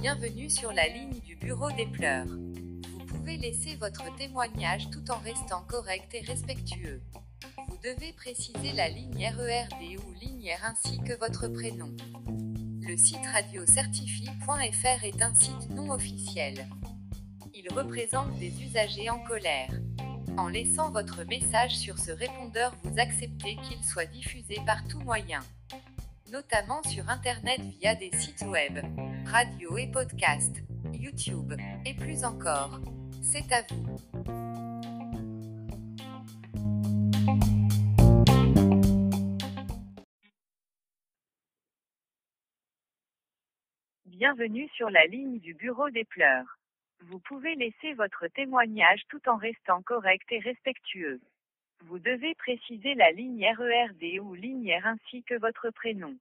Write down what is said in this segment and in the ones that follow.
Bienvenue sur la ligne du bureau des pleurs. Vous pouvez laisser votre témoignage tout en restant correct et respectueux. Vous devez préciser la ligne RERD ou ligne R ainsi que votre prénom. Le site radiocertifie.fr est un site non officiel. Il représente des usagers en colère. En laissant votre message sur ce répondeur, vous acceptez qu'il soit diffusé par tout moyen, notamment sur Internet via des sites web, radio et podcast, YouTube, et plus encore. C'est à vous. Bienvenue sur la ligne du bureau des pleurs. Vous pouvez laisser votre témoignage tout en restant correct et respectueux. Vous devez préciser la ligne RERD ou ligne ainsi que votre prénom.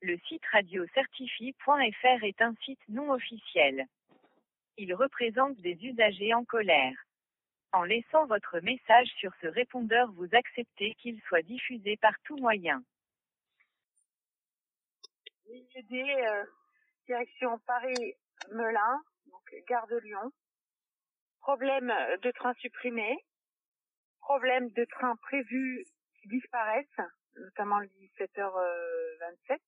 Le site radiocertifie.fr est un site non officiel. Il représente des usagers en colère. En laissant votre message sur ce répondeur, vous acceptez qu'il soit diffusé par tout moyen. Euh, direction Paris-Melun, donc gare de Lyon. Problème de train supprimé. Problème de train prévu qui disparaissent, notamment le 17h27,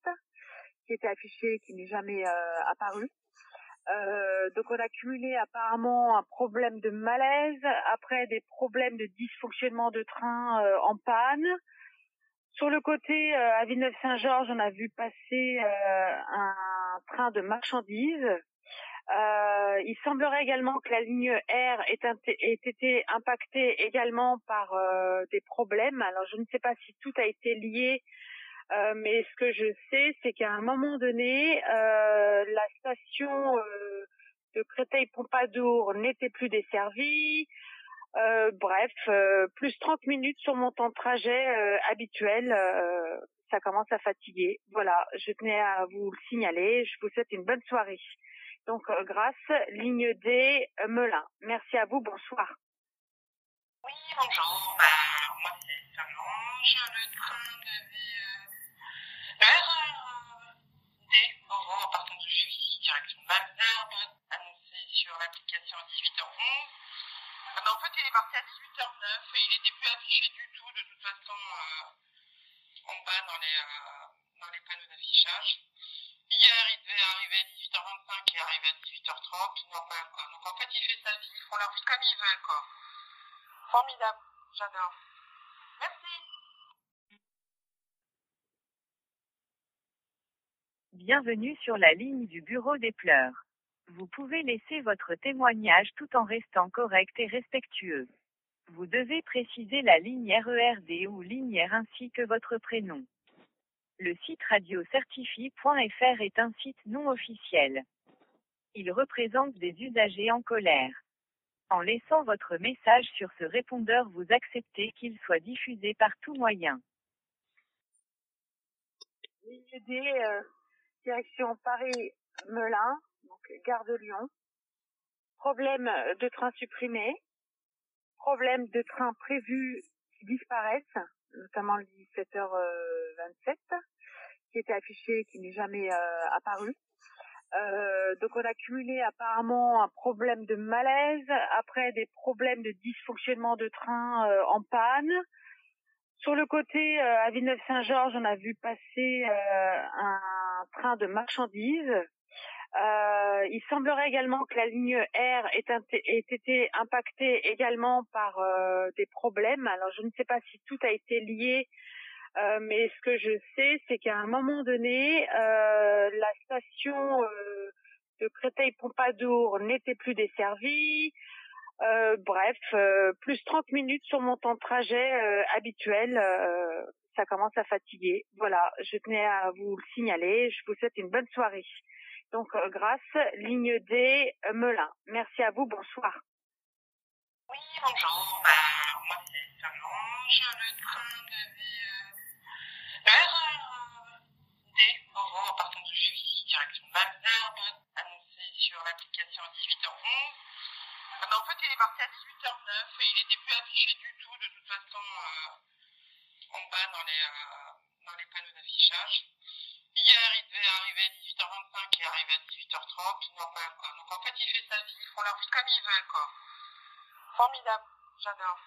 qui était affiché et qui n'est jamais euh, apparu. Euh, donc on a cumulé apparemment un problème de malaise, après des problèmes de dysfonctionnement de train euh, en panne. Sur le côté euh, à Villeneuve-Saint-Georges, on a vu passer euh, un train de marchandises. Euh, il semblerait également que la ligne R ait, été impactée également par euh, des problèmes. Alors je ne sais pas si tout a été lié, euh, mais ce que je sais, c'est qu'à un moment donné, euh, la station euh, de Créteil-Pompadour n'était plus desservie. Euh, bref, plus 30 minutes sur mon temps de trajet habituel. ça commence à fatiguer. Voilà, je tenais à vous le signaler. Je vous souhaite une bonne soirée. Donc, euh, grâce, ligne D, euh, Melun. Merci à vous, bonsoir. Oui, bonjour. Bah, moi, c'est Solange. Le train devait euh, RERD, Oran, en partant de Juvisy, direction Malherbe, annoncé sur l'application à 18h11. Euh, mais en fait, il est parti à 18h09 et il n'était plus affiché du tout, de toute façon, euh, en bas dans les, euh, dans les panneaux d'affichage. Hier, il devait arriver à 18h25, il est arrivé à 18h30, normal, quoi. Donc en fait, il fait sa vie, ils font leur vie comme ils veulent, quoi. Formidable, j'adore. Merci. Bienvenue sur la ligne du bureau des pleurs. Vous pouvez laisser votre témoignage tout en restant correct et respectueux. Vous devez préciser la ligne RERD ou ligne R ainsi que votre prénom. Le site radiocertifie.fr est un site non officiel. Il représente des usagers en colère. En laissant votre message sur ce répondeur, vous acceptez qu'il soit diffusé par tout moyen. Ligne euh, direction Paris-Melun, donc gare de Lyon. Problème de train supprimé. Problème de train prévu qui disparaissent, notamment le 17h27, qui était affiché qui n'est jamais euh, apparu. Euh, donc on a cumulé apparemment un problème de malaise, après des problèmes de dysfonctionnement de train euh, en panne. Sur le côté euh, à Villeneuve-Saint-Georges, on a vu passer un train de marchandises. Il semblerait également que la ligne R ait, été impactée également par des problèmes. Alors je ne sais pas si tout a été lié, euh, mais ce que je sais, c'est qu'à un moment donné, euh, la station euh, de Créteil-Pompadour n'était plus desservie. Euh, bref, euh, plus 30 minutes sur mon temps de trajet habituel. ça commence à fatiguer. Voilà, je tenais à vous le signaler. Je vous souhaite une bonne soirée. Donc, grâce, ligne D, Melun. Merci à vous, bonsoir. Oui, bonjour. Bah, moi, c'est Solange. Le train devait qu'il est parti à 18h09 et il n'était plus affiché du tout, de toute façon, euh, en bas dans les, euh, dans les panneaux d'affichage. Hier, il devait arriver à 18h25, il est à 18h30, normal quoi. Donc en fait, il fait sa vie, ils font leur vie comme il veut, quoi. Formidable, j'adore.